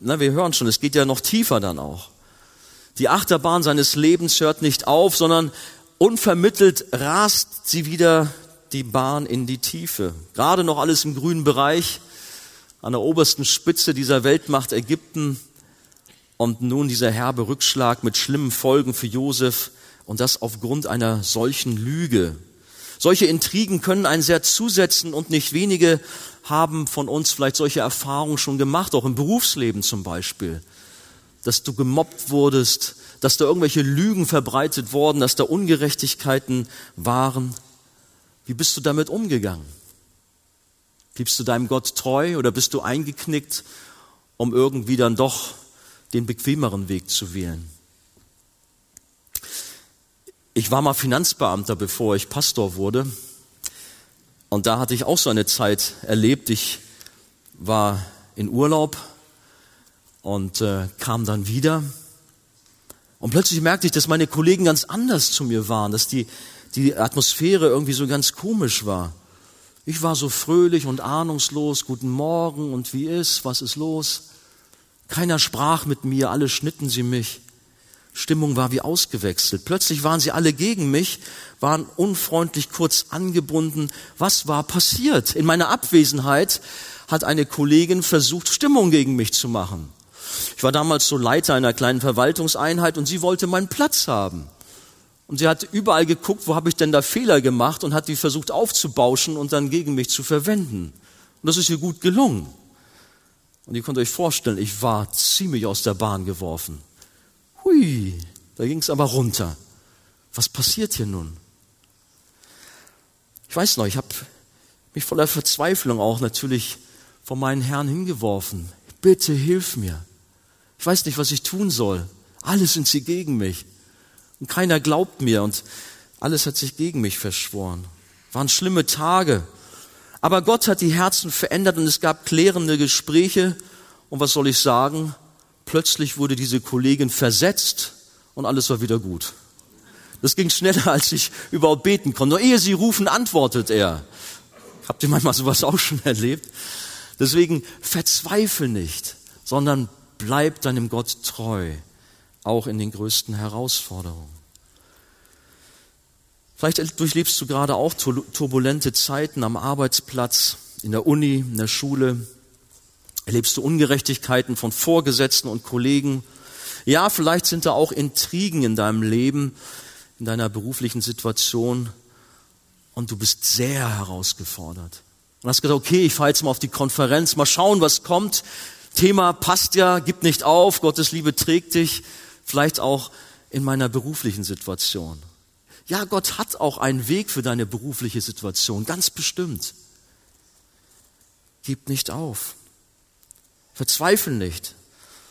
na, wir hören schon, es geht ja noch tiefer dann auch. Die Achterbahn seines Lebens hört nicht auf, sondern unvermittelt rast sie wieder die Bahn in die Tiefe. Gerade noch alles im grünen Bereich, an der obersten Spitze dieser Weltmacht Ägypten und nun dieser herbe Rückschlag mit schlimmen Folgen für Josef und das aufgrund einer solchen Lüge. Solche Intrigen können einen sehr zusetzen und nicht wenige haben von uns vielleicht solche Erfahrungen schon gemacht, auch im Berufsleben zum Beispiel. Dass du gemobbt wurdest, dass da irgendwelche Lügen verbreitet wurden, dass da Ungerechtigkeiten waren. Wie bist du damit umgegangen? Bliebst du deinem Gott treu oder bist du eingeknickt, um irgendwie dann doch den bequemeren Weg zu wählen? Ich war mal Finanzbeamter, bevor ich Pastor wurde. Und da hatte ich auch so eine Zeit erlebt. Ich war in Urlaub und äh, kam dann wieder. Und plötzlich merkte ich, dass meine Kollegen ganz anders zu mir waren, dass die, die Atmosphäre irgendwie so ganz komisch war. Ich war so fröhlich und ahnungslos, guten Morgen und wie ist, was ist los? Keiner sprach mit mir, alle schnitten sie mich. Stimmung war wie ausgewechselt. Plötzlich waren sie alle gegen mich, waren unfreundlich kurz angebunden. Was war passiert? In meiner Abwesenheit hat eine Kollegin versucht, Stimmung gegen mich zu machen. Ich war damals so Leiter einer kleinen Verwaltungseinheit und sie wollte meinen Platz haben. Und sie hat überall geguckt, wo habe ich denn da Fehler gemacht und hat die versucht aufzubauschen und dann gegen mich zu verwenden. Und das ist ihr gut gelungen. Und ihr könnt euch vorstellen, ich war ziemlich aus der Bahn geworfen. Hui, da ging es aber runter. Was passiert hier nun? Ich weiß noch, ich habe mich voller Verzweiflung auch natürlich vor meinen Herrn hingeworfen. Bitte hilf mir. Ich weiß nicht, was ich tun soll. Alles sind sie gegen mich. Und keiner glaubt mir und alles hat sich gegen mich verschworen. Waren schlimme Tage. Aber Gott hat die Herzen verändert und es gab klärende Gespräche. Und was soll ich sagen? Plötzlich wurde diese Kollegin versetzt und alles war wieder gut. Das ging schneller, als ich überhaupt beten konnte. Nur ehe sie rufen, antwortet er. Habt ihr manchmal sowas auch schon erlebt? Deswegen verzweifel nicht, sondern bleib deinem Gott treu, auch in den größten Herausforderungen. Vielleicht durchlebst du gerade auch turbulente Zeiten am Arbeitsplatz, in der Uni, in der Schule. Erlebst du Ungerechtigkeiten von Vorgesetzten und Kollegen? Ja, vielleicht sind da auch Intrigen in deinem Leben, in deiner beruflichen Situation und du bist sehr herausgefordert. Und hast gesagt, okay, ich fahre jetzt mal auf die Konferenz, mal schauen, was kommt. Thema passt ja, gib nicht auf, Gottes Liebe trägt dich. Vielleicht auch in meiner beruflichen Situation. Ja, Gott hat auch einen Weg für deine berufliche Situation, ganz bestimmt. Gib nicht auf. Verzweifel nicht,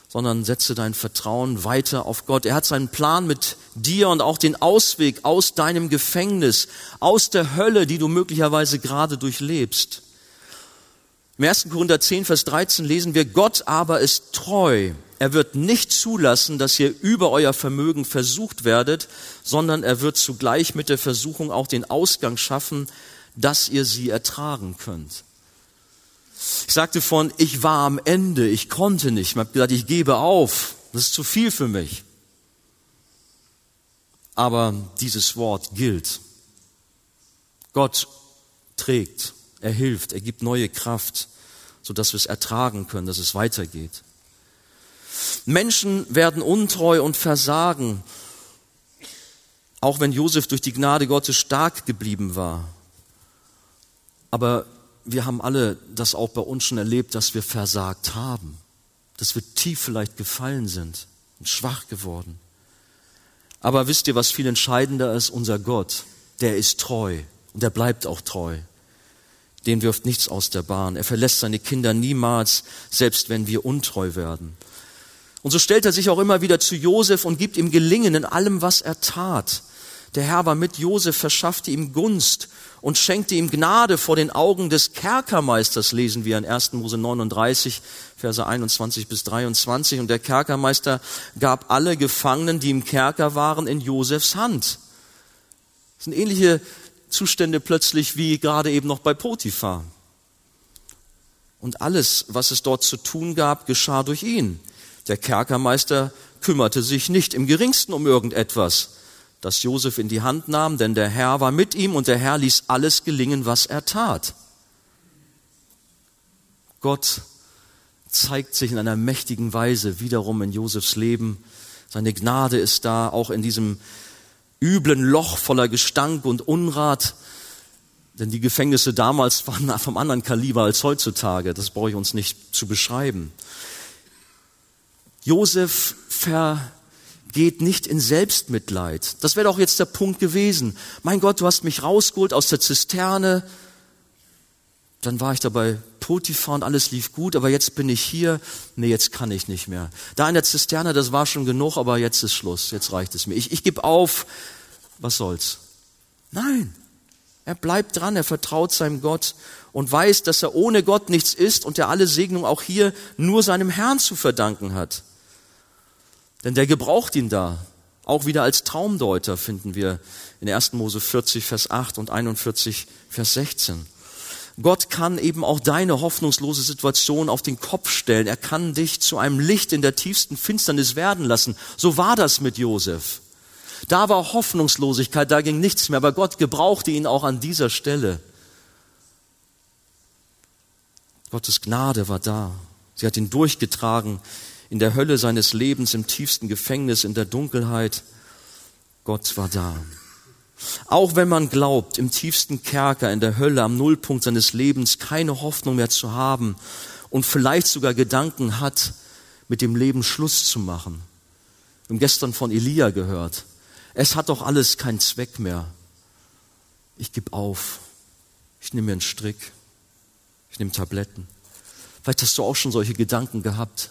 sondern setze dein Vertrauen weiter auf Gott. Er hat seinen Plan mit dir und auch den Ausweg aus deinem Gefängnis, aus der Hölle, die du möglicherweise gerade durchlebst. Im 1. Korinther 10, Vers 13 lesen wir, Gott aber ist treu er wird nicht zulassen, dass ihr über euer Vermögen versucht werdet, sondern er wird zugleich mit der Versuchung auch den Ausgang schaffen, dass ihr sie ertragen könnt. Ich sagte von, ich war am Ende, ich konnte nicht. Ich habe gesagt, ich gebe auf. Das ist zu viel für mich. Aber dieses Wort gilt. Gott trägt, er hilft, er gibt neue Kraft, sodass wir es ertragen können, dass es weitergeht. Menschen werden untreu und versagen, auch wenn Josef durch die Gnade Gottes stark geblieben war. Aber wir haben alle das auch bei uns schon erlebt, dass wir versagt haben, dass wir tief vielleicht gefallen sind und schwach geworden. Aber wisst ihr, was viel entscheidender ist? Unser Gott, der ist treu und er bleibt auch treu. Den wirft nichts aus der Bahn. Er verlässt seine Kinder niemals, selbst wenn wir untreu werden. Und so stellt er sich auch immer wieder zu Josef und gibt ihm Gelingen in allem, was er tat. Der Herr war mit Josef, verschaffte ihm Gunst und schenkte ihm Gnade vor den Augen des Kerkermeisters, lesen wir in 1. Mose 39, Verse 21 bis 23. Und der Kerkermeister gab alle Gefangenen, die im Kerker waren, in Josefs Hand. Das sind ähnliche Zustände plötzlich wie gerade eben noch bei Potiphar. Und alles, was es dort zu tun gab, geschah durch ihn. Der Kerkermeister kümmerte sich nicht im geringsten um irgendetwas, das Josef in die Hand nahm, denn der Herr war mit ihm und der Herr ließ alles gelingen, was er tat. Gott zeigt sich in einer mächtigen Weise wiederum in Josefs Leben. Seine Gnade ist da, auch in diesem üblen Loch voller Gestank und Unrat. Denn die Gefängnisse damals waren vom anderen Kaliber als heutzutage. Das brauche ich uns nicht zu beschreiben. Josef vergeht nicht in Selbstmitleid. Das wäre doch jetzt der Punkt gewesen. Mein Gott, du hast mich rausgeholt aus der Zisterne. Dann war ich dabei Potiphar und alles lief gut, aber jetzt bin ich hier. Nee, jetzt kann ich nicht mehr. Da in der Zisterne, das war schon genug, aber jetzt ist Schluss. Jetzt reicht es mir. Ich, ich gebe auf. Was soll's? Nein. Er bleibt dran, er vertraut seinem Gott und weiß, dass er ohne Gott nichts ist und er alle Segnung auch hier nur seinem Herrn zu verdanken hat. Denn der gebraucht ihn da. Auch wieder als Traumdeuter finden wir in 1. Mose 40, Vers 8 und 41, Vers 16. Gott kann eben auch deine hoffnungslose Situation auf den Kopf stellen. Er kann dich zu einem Licht in der tiefsten Finsternis werden lassen. So war das mit Josef. Da war Hoffnungslosigkeit, da ging nichts mehr, aber Gott gebrauchte ihn auch an dieser Stelle. Gottes Gnade war da. Sie hat ihn durchgetragen in der Hölle seines Lebens, im tiefsten Gefängnis, in der Dunkelheit. Gott war da. Auch wenn man glaubt, im tiefsten Kerker, in der Hölle, am Nullpunkt seines Lebens keine Hoffnung mehr zu haben und vielleicht sogar Gedanken hat, mit dem Leben Schluss zu machen. Wir haben gestern von Elia gehört. Es hat doch alles keinen Zweck mehr. Ich gebe auf. Ich nehme mir einen Strick. Ich nehme Tabletten. Vielleicht hast du auch schon solche Gedanken gehabt.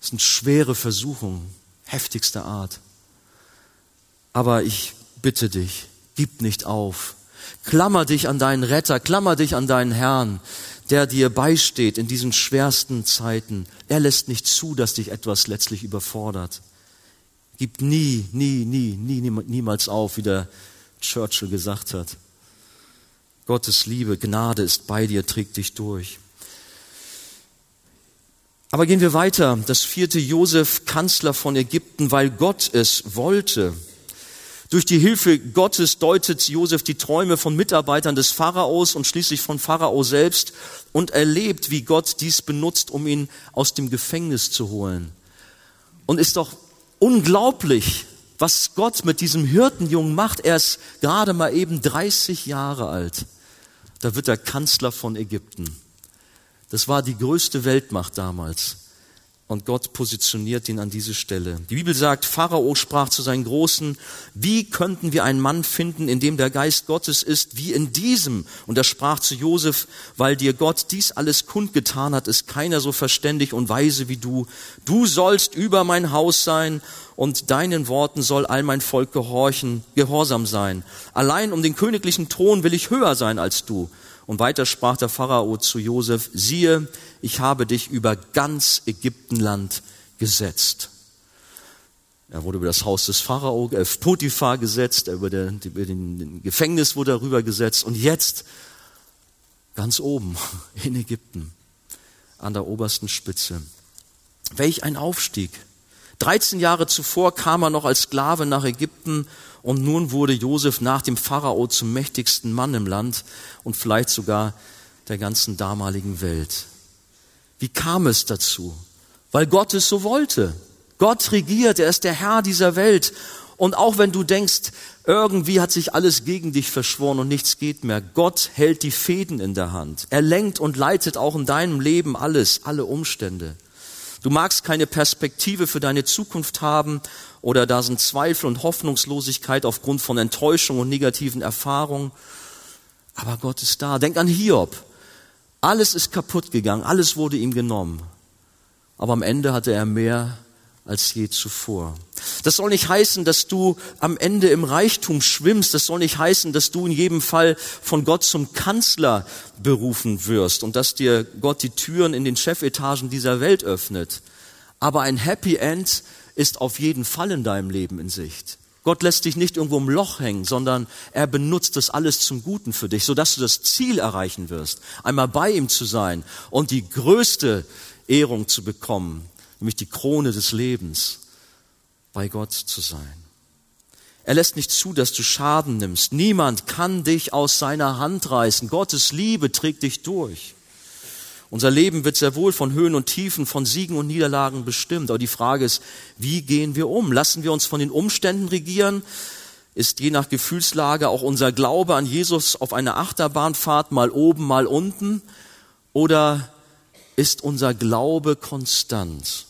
Das sind schwere Versuchungen, heftigster Art. Aber ich bitte dich, gib nicht auf. Klammer dich an deinen Retter, klammer dich an deinen Herrn, der dir beisteht in diesen schwersten Zeiten. Er lässt nicht zu, dass dich etwas letztlich überfordert. Gib nie, nie, nie, nie, niemals auf, wie der Churchill gesagt hat. Gottes Liebe, Gnade ist bei dir, trägt dich durch. Aber gehen wir weiter. Das vierte Josef, Kanzler von Ägypten, weil Gott es wollte. Durch die Hilfe Gottes deutet Josef die Träume von Mitarbeitern des Pharaos und schließlich von Pharao selbst und erlebt, wie Gott dies benutzt, um ihn aus dem Gefängnis zu holen. Und ist doch unglaublich, was Gott mit diesem Hirtenjungen macht. Er ist gerade mal eben 30 Jahre alt da wird er Kanzler von Ägypten. Das war die größte Weltmacht damals. Und Gott positioniert ihn an diese Stelle. Die Bibel sagt, Pharao sprach zu seinen Großen, wie könnten wir einen Mann finden, in dem der Geist Gottes ist, wie in diesem? Und er sprach zu Josef, weil dir Gott dies alles kundgetan hat, ist keiner so verständig und weise wie du. Du sollst über mein Haus sein und deinen Worten soll all mein Volk gehorchen, gehorsam sein. Allein um den königlichen Thron will ich höher sein als du. Und weiter sprach der Pharao zu Josef, siehe, ich habe dich über ganz Ägyptenland gesetzt. Er wurde über das Haus des Pharao, äh, Potiphar gesetzt, über, der, über den Gefängnis wurde er rüber gesetzt und jetzt ganz oben in Ägypten an der obersten Spitze. Welch ein Aufstieg. 13 Jahre zuvor kam er noch als Sklave nach Ägypten und nun wurde Josef nach dem Pharao zum mächtigsten Mann im Land und vielleicht sogar der ganzen damaligen Welt. Wie kam es dazu? Weil Gott es so wollte. Gott regiert, er ist der Herr dieser Welt. Und auch wenn du denkst, irgendwie hat sich alles gegen dich verschworen und nichts geht mehr, Gott hält die Fäden in der Hand. Er lenkt und leitet auch in deinem Leben alles, alle Umstände. Du magst keine Perspektive für deine Zukunft haben oder da sind Zweifel und Hoffnungslosigkeit aufgrund von Enttäuschung und negativen Erfahrungen. Aber Gott ist da. Denk an Hiob. Alles ist kaputt gegangen, alles wurde ihm genommen. Aber am Ende hatte er mehr als je zuvor. Das soll nicht heißen, dass du am Ende im Reichtum schwimmst. Das soll nicht heißen, dass du in jedem Fall von Gott zum Kanzler berufen wirst und dass dir Gott die Türen in den Chefetagen dieser Welt öffnet. Aber ein Happy End ist auf jeden Fall in deinem Leben in Sicht. Gott lässt dich nicht irgendwo im Loch hängen, sondern er benutzt das alles zum Guten für dich, sodass du das Ziel erreichen wirst, einmal bei ihm zu sein und die größte Ehrung zu bekommen, nämlich die Krone des Lebens, bei Gott zu sein. Er lässt nicht zu, dass du Schaden nimmst. Niemand kann dich aus seiner Hand reißen. Gottes Liebe trägt dich durch. Unser Leben wird sehr wohl von Höhen und Tiefen, von Siegen und Niederlagen bestimmt. Aber die Frage ist, wie gehen wir um? Lassen wir uns von den Umständen regieren? Ist je nach Gefühlslage auch unser Glaube an Jesus auf einer Achterbahnfahrt mal oben, mal unten? Oder ist unser Glaube konstant?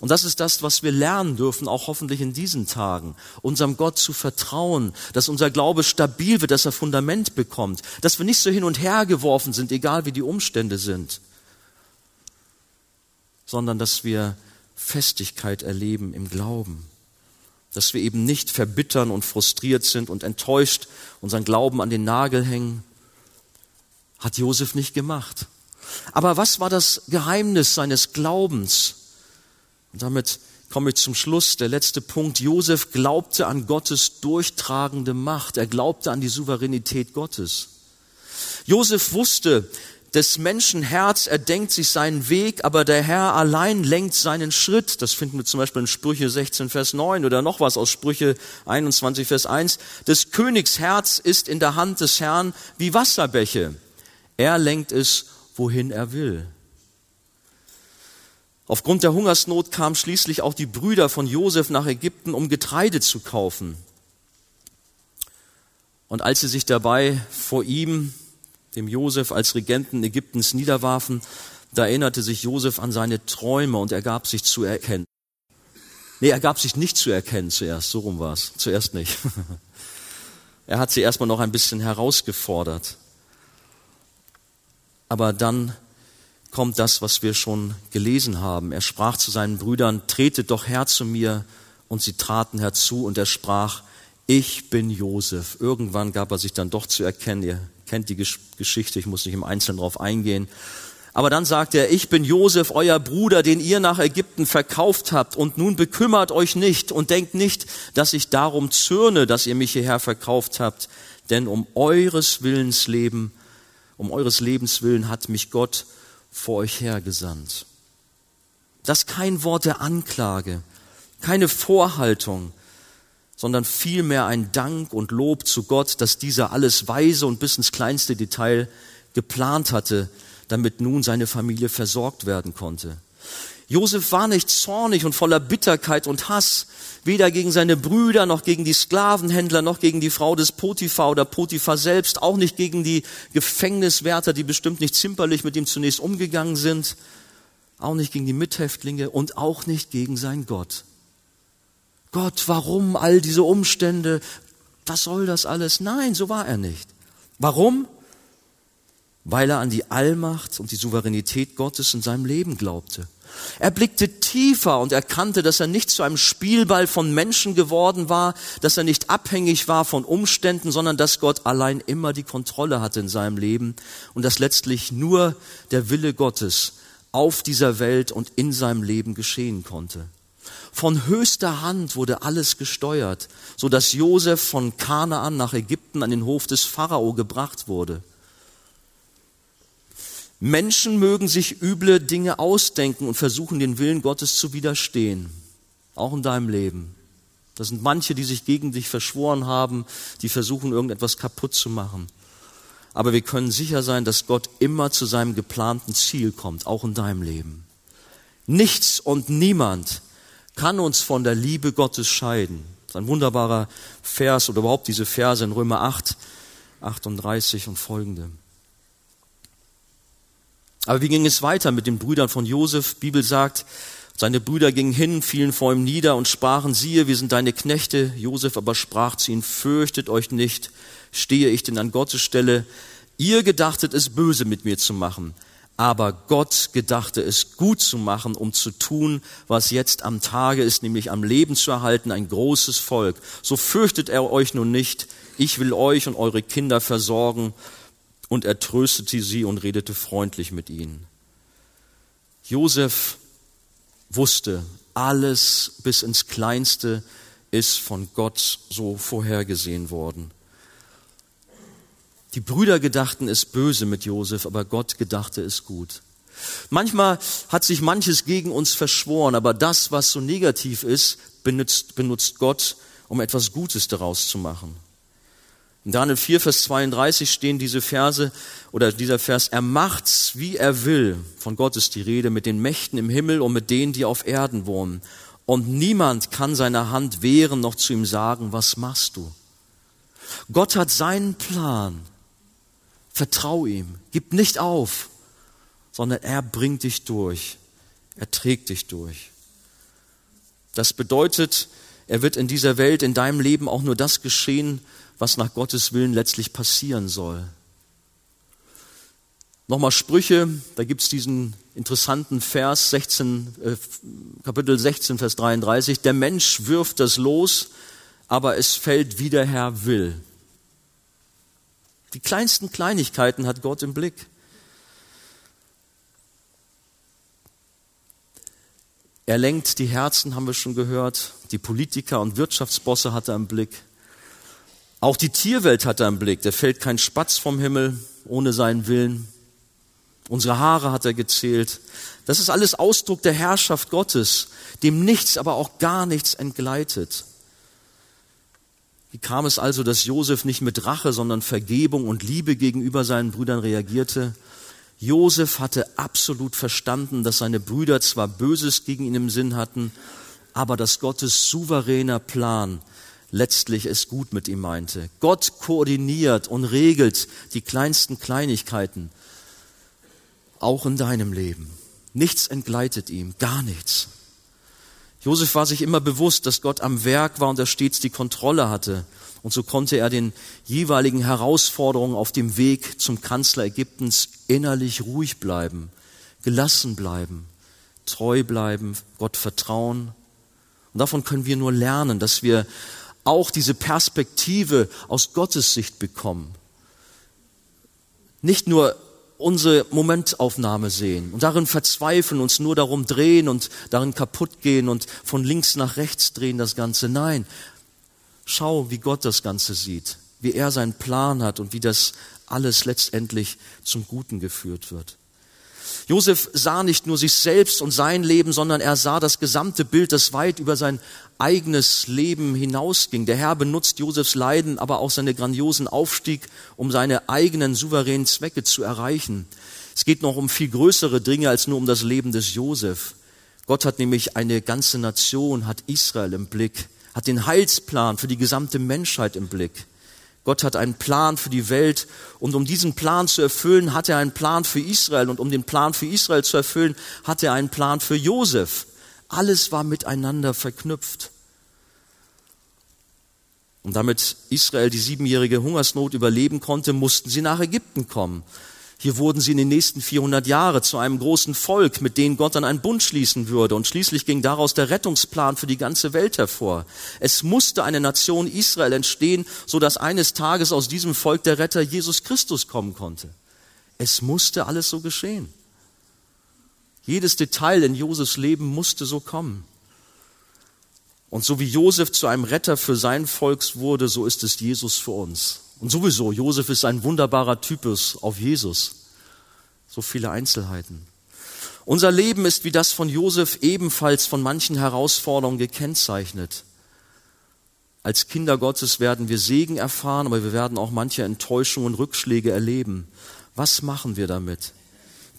Und das ist das, was wir lernen dürfen, auch hoffentlich in diesen Tagen, unserem Gott zu vertrauen, dass unser Glaube stabil wird, dass er Fundament bekommt, dass wir nicht so hin und her geworfen sind, egal wie die Umstände sind sondern dass wir Festigkeit erleben im Glauben. Dass wir eben nicht verbittern und frustriert sind und enttäuscht unseren Glauben an den Nagel hängen. Hat Josef nicht gemacht. Aber was war das Geheimnis seines Glaubens? Und damit komme ich zum Schluss. Der letzte Punkt. Josef glaubte an Gottes durchtragende Macht. Er glaubte an die Souveränität Gottes. Josef wusste, des Menschen Herz, er denkt sich seinen Weg, aber der Herr allein lenkt seinen Schritt. Das finden wir zum Beispiel in Sprüche 16, Vers 9 oder noch was aus Sprüche 21, Vers 1. Des Königs Herz ist in der Hand des Herrn wie Wasserbäche. Er lenkt es, wohin er will. Aufgrund der Hungersnot kamen schließlich auch die Brüder von Josef nach Ägypten, um Getreide zu kaufen. Und als sie sich dabei vor ihm, dem Josef, als Regenten Ägyptens niederwarfen, da erinnerte sich Josef an seine Träume und er gab sich zu erkennen. Nee, er gab sich nicht zu erkennen zuerst, so rum war's. Zuerst nicht. er hat sie erstmal noch ein bisschen herausgefordert. Aber dann kommt das, was wir schon gelesen haben. Er sprach zu seinen Brüdern, tretet doch her zu mir. Und sie traten herzu und er sprach, ich bin Josef. Irgendwann gab er sich dann doch zu erkennen. Ihr kennt die Geschichte, ich muss nicht im Einzelnen darauf eingehen. Aber dann sagt er, ich bin Josef, euer Bruder, den ihr nach Ägypten verkauft habt. Und nun bekümmert euch nicht und denkt nicht, dass ich darum zürne, dass ihr mich hierher verkauft habt. Denn um eures Willens Leben, um eures Lebens willen hat mich Gott vor euch hergesandt. Das ist kein Wort der Anklage, keine Vorhaltung, sondern vielmehr ein Dank und Lob zu Gott, dass dieser alles weise und bis ins kleinste Detail geplant hatte, damit nun seine Familie versorgt werden konnte. Josef war nicht zornig und voller Bitterkeit und Hass, weder gegen seine Brüder noch gegen die Sklavenhändler noch gegen die Frau des Potiphar oder Potiphar selbst, auch nicht gegen die Gefängniswärter, die bestimmt nicht zimperlich mit ihm zunächst umgegangen sind, auch nicht gegen die Mithäftlinge und auch nicht gegen sein Gott. Gott, warum all diese Umstände? Was soll das alles? Nein, so war er nicht. Warum? Weil er an die Allmacht und die Souveränität Gottes in seinem Leben glaubte. Er blickte tiefer und erkannte, dass er nicht zu einem Spielball von Menschen geworden war, dass er nicht abhängig war von Umständen, sondern dass Gott allein immer die Kontrolle hatte in seinem Leben und dass letztlich nur der Wille Gottes auf dieser Welt und in seinem Leben geschehen konnte. Von höchster Hand wurde alles gesteuert, so dass Josef von Kanaan nach Ägypten an den Hof des Pharao gebracht wurde. Menschen mögen sich üble Dinge ausdenken und versuchen, den Willen Gottes zu widerstehen. Auch in deinem Leben. Das sind manche, die sich gegen dich verschworen haben, die versuchen, irgendetwas kaputt zu machen. Aber wir können sicher sein, dass Gott immer zu seinem geplanten Ziel kommt, auch in deinem Leben. Nichts und niemand kann uns von der Liebe Gottes scheiden. Das ist ein wunderbarer Vers oder überhaupt diese Verse in Römer 8, 38 und folgende. Aber wie ging es weiter mit den Brüdern von Josef? Bibel sagt, seine Brüder gingen hin, fielen vor ihm nieder und sprachen, siehe, wir sind deine Knechte. Josef aber sprach zu ihnen, fürchtet euch nicht, stehe ich denn an Gottes Stelle. Ihr gedachtet es böse mit mir zu machen, aber Gott gedachte es gut zu machen, um zu tun, was jetzt am Tage ist, nämlich am Leben zu erhalten, ein großes Volk. So fürchtet er euch nun nicht. Ich will euch und eure Kinder versorgen. Und er tröstete sie und redete freundlich mit ihnen. Josef wusste, alles bis ins Kleinste ist von Gott so vorhergesehen worden. Die Brüder gedachten es böse mit Josef, aber Gott gedachte es gut. Manchmal hat sich manches gegen uns verschworen, aber das, was so negativ ist, benutzt, benutzt Gott, um etwas Gutes daraus zu machen. In Daniel 4, Vers 32 stehen diese Verse oder dieser Vers, er macht's, wie er will. Von Gott ist die Rede mit den Mächten im Himmel und mit denen, die auf Erden wohnen. Und niemand kann seine Hand wehren noch zu ihm sagen, was machst du? Gott hat seinen Plan Vertrau ihm. Gib nicht auf, sondern er bringt dich durch. Er trägt dich durch. Das bedeutet, er wird in dieser Welt, in deinem Leben auch nur das geschehen, was nach Gottes Willen letztlich passieren soll. Nochmal Sprüche, da gibt's diesen interessanten Vers 16, äh, Kapitel 16, Vers 33. Der Mensch wirft das Los, aber es fällt, wie der Herr will. Die kleinsten Kleinigkeiten hat Gott im Blick. Er lenkt die Herzen, haben wir schon gehört. Die Politiker und Wirtschaftsbosse hat er im Blick. Auch die Tierwelt hat er im Blick. Der fällt kein Spatz vom Himmel ohne seinen Willen. Unsere Haare hat er gezählt. Das ist alles Ausdruck der Herrschaft Gottes, dem nichts, aber auch gar nichts entgleitet. Wie kam es also, dass Josef nicht mit Rache, sondern Vergebung und Liebe gegenüber seinen Brüdern reagierte? Josef hatte absolut verstanden, dass seine Brüder zwar Böses gegen ihn im Sinn hatten, aber dass Gottes souveräner Plan letztlich es gut mit ihm meinte. Gott koordiniert und regelt die kleinsten Kleinigkeiten, auch in deinem Leben. Nichts entgleitet ihm, gar nichts. Josef war sich immer bewusst, dass Gott am Werk war und er stets die Kontrolle hatte. Und so konnte er den jeweiligen Herausforderungen auf dem Weg zum Kanzler Ägyptens innerlich ruhig bleiben, gelassen bleiben, treu bleiben, Gott vertrauen. Und davon können wir nur lernen, dass wir auch diese Perspektive aus Gottes Sicht bekommen. Nicht nur unsere Momentaufnahme sehen und darin verzweifeln, uns nur darum drehen und darin kaputt gehen und von links nach rechts drehen das Ganze. Nein, schau, wie Gott das Ganze sieht, wie er seinen Plan hat und wie das alles letztendlich zum Guten geführt wird. Josef sah nicht nur sich selbst und sein Leben, sondern er sah das gesamte Bild, das weit über sein eigenes Leben hinausging. Der Herr benutzt Josefs Leiden, aber auch seine grandiosen Aufstieg, um seine eigenen souveränen Zwecke zu erreichen. Es geht noch um viel größere Dinge als nur um das Leben des Josef. Gott hat nämlich eine ganze Nation, hat Israel im Blick, hat den Heilsplan für die gesamte Menschheit im Blick. Gott hat einen Plan für die Welt und um diesen Plan zu erfüllen, hat er einen Plan für Israel und um den Plan für Israel zu erfüllen, hat er einen Plan für Josef. Alles war miteinander verknüpft. Und damit Israel die siebenjährige Hungersnot überleben konnte, mussten sie nach Ägypten kommen. Hier wurden sie in den nächsten 400 Jahren zu einem großen Volk, mit dem Gott dann einen Bund schließen würde. Und schließlich ging daraus der Rettungsplan für die ganze Welt hervor. Es musste eine Nation Israel entstehen, so dass eines Tages aus diesem Volk der Retter Jesus Christus kommen konnte. Es musste alles so geschehen. Jedes Detail in Josefs Leben musste so kommen. Und so wie Josef zu einem Retter für sein Volk wurde, so ist es Jesus für uns. Und sowieso, Josef ist ein wunderbarer Typus auf Jesus. So viele Einzelheiten. Unser Leben ist wie das von Josef ebenfalls von manchen Herausforderungen gekennzeichnet. Als Kinder Gottes werden wir Segen erfahren, aber wir werden auch manche Enttäuschungen und Rückschläge erleben. Was machen wir damit?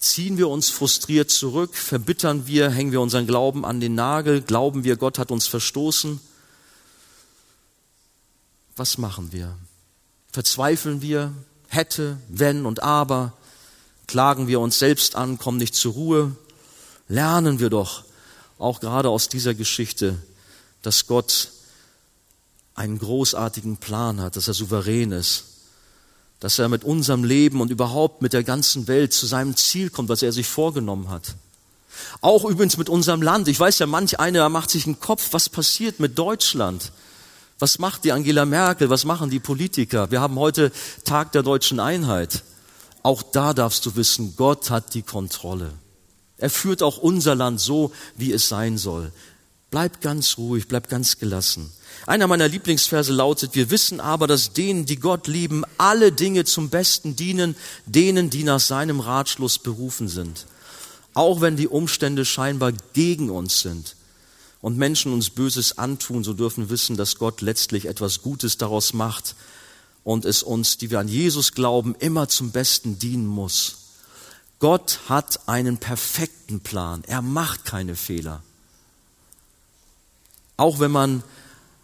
Ziehen wir uns frustriert zurück? Verbittern wir? Hängen wir unseren Glauben an den Nagel? Glauben wir, Gott hat uns verstoßen? Was machen wir? verzweifeln wir, hätte, wenn und aber, klagen wir uns selbst an, kommen nicht zur Ruhe, lernen wir doch auch gerade aus dieser Geschichte, dass Gott einen großartigen Plan hat, dass er souverän ist, dass er mit unserem Leben und überhaupt mit der ganzen Welt zu seinem Ziel kommt, was er sich vorgenommen hat. Auch übrigens mit unserem Land. Ich weiß ja, manch einer macht sich einen Kopf, was passiert mit Deutschland. Was macht die Angela Merkel? Was machen die Politiker? Wir haben heute Tag der deutschen Einheit. Auch da darfst du wissen, Gott hat die Kontrolle. Er führt auch unser Land so, wie es sein soll. Bleib ganz ruhig, bleib ganz gelassen. Einer meiner Lieblingsverse lautet, wir wissen aber, dass denen, die Gott lieben, alle Dinge zum Besten dienen, denen, die nach seinem Ratschluss berufen sind. Auch wenn die Umstände scheinbar gegen uns sind und Menschen uns Böses antun, so dürfen wir wissen, dass Gott letztlich etwas Gutes daraus macht und es uns, die wir an Jesus glauben, immer zum Besten dienen muss. Gott hat einen perfekten Plan. Er macht keine Fehler. Auch wenn man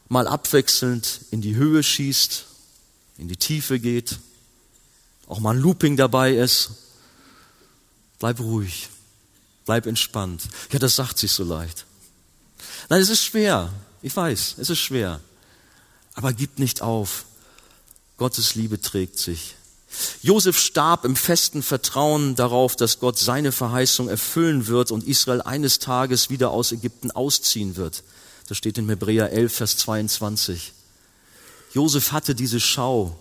mal abwechselnd in die Höhe schießt, in die Tiefe geht, auch mal ein Looping dabei ist, bleib ruhig, bleib entspannt. Ja, das sagt sich so leicht. Nein, es ist schwer. Ich weiß, es ist schwer. Aber gib nicht auf. Gottes Liebe trägt sich. Josef starb im festen Vertrauen darauf, dass Gott seine Verheißung erfüllen wird und Israel eines Tages wieder aus Ägypten ausziehen wird. Das steht in Hebräer 11, Vers 22. Josef hatte diese Schau,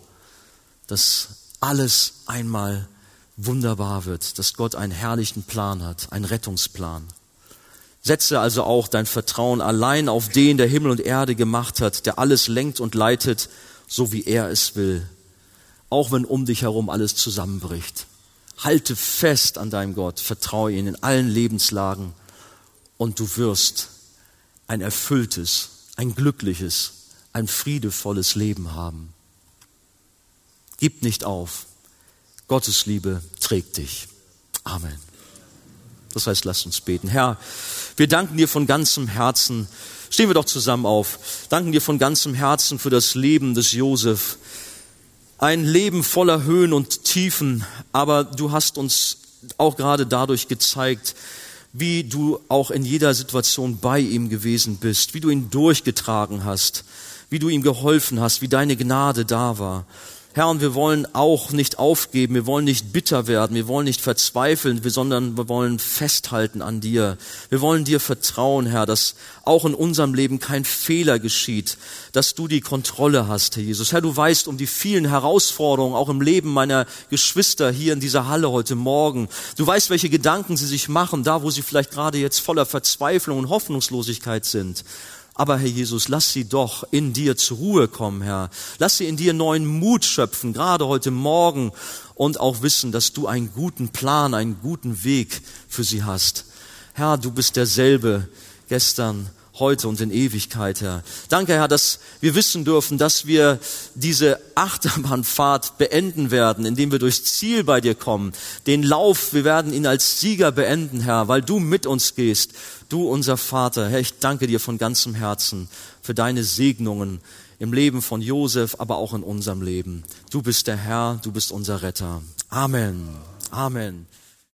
dass alles einmal wunderbar wird, dass Gott einen herrlichen Plan hat, einen Rettungsplan. Setze also auch dein Vertrauen allein auf den, der Himmel und Erde gemacht hat, der alles lenkt und leitet, so wie er es will. Auch wenn um dich herum alles zusammenbricht. Halte fest an deinem Gott, vertraue ihn in allen Lebenslagen und du wirst ein erfülltes, ein glückliches, ein friedevolles Leben haben. Gib nicht auf. Gottes Liebe trägt dich. Amen. Das heißt, lasst uns beten. Herr, wir danken dir von ganzem Herzen. Stehen wir doch zusammen auf. Danken dir von ganzem Herzen für das Leben des Josef. Ein Leben voller Höhen und Tiefen, aber du hast uns auch gerade dadurch gezeigt, wie du auch in jeder Situation bei ihm gewesen bist, wie du ihn durchgetragen hast, wie du ihm geholfen hast, wie deine Gnade da war. Herr, und wir wollen auch nicht aufgeben, wir wollen nicht bitter werden, wir wollen nicht verzweifeln, sondern wir wollen festhalten an dir. Wir wollen dir vertrauen, Herr, dass auch in unserem Leben kein Fehler geschieht, dass du die Kontrolle hast, Herr Jesus. Herr, du weißt um die vielen Herausforderungen, auch im Leben meiner Geschwister hier in dieser Halle heute Morgen. Du weißt, welche Gedanken sie sich machen, da wo sie vielleicht gerade jetzt voller Verzweiflung und Hoffnungslosigkeit sind. Aber Herr Jesus, lass sie doch in dir zur Ruhe kommen, Herr. Lass sie in dir neuen Mut schöpfen, gerade heute Morgen und auch wissen, dass du einen guten Plan, einen guten Weg für sie hast. Herr, du bist derselbe gestern, heute und in Ewigkeit, Herr. Danke, Herr, dass wir wissen dürfen, dass wir diese Achterbahnfahrt beenden werden, indem wir durchs Ziel bei dir kommen. Den Lauf, wir werden ihn als Sieger beenden, Herr, weil du mit uns gehst. Du, unser Vater, Herr, ich danke dir von ganzem Herzen für deine Segnungen im Leben von Josef, aber auch in unserem Leben. Du bist der Herr, du bist unser Retter. Amen. Amen.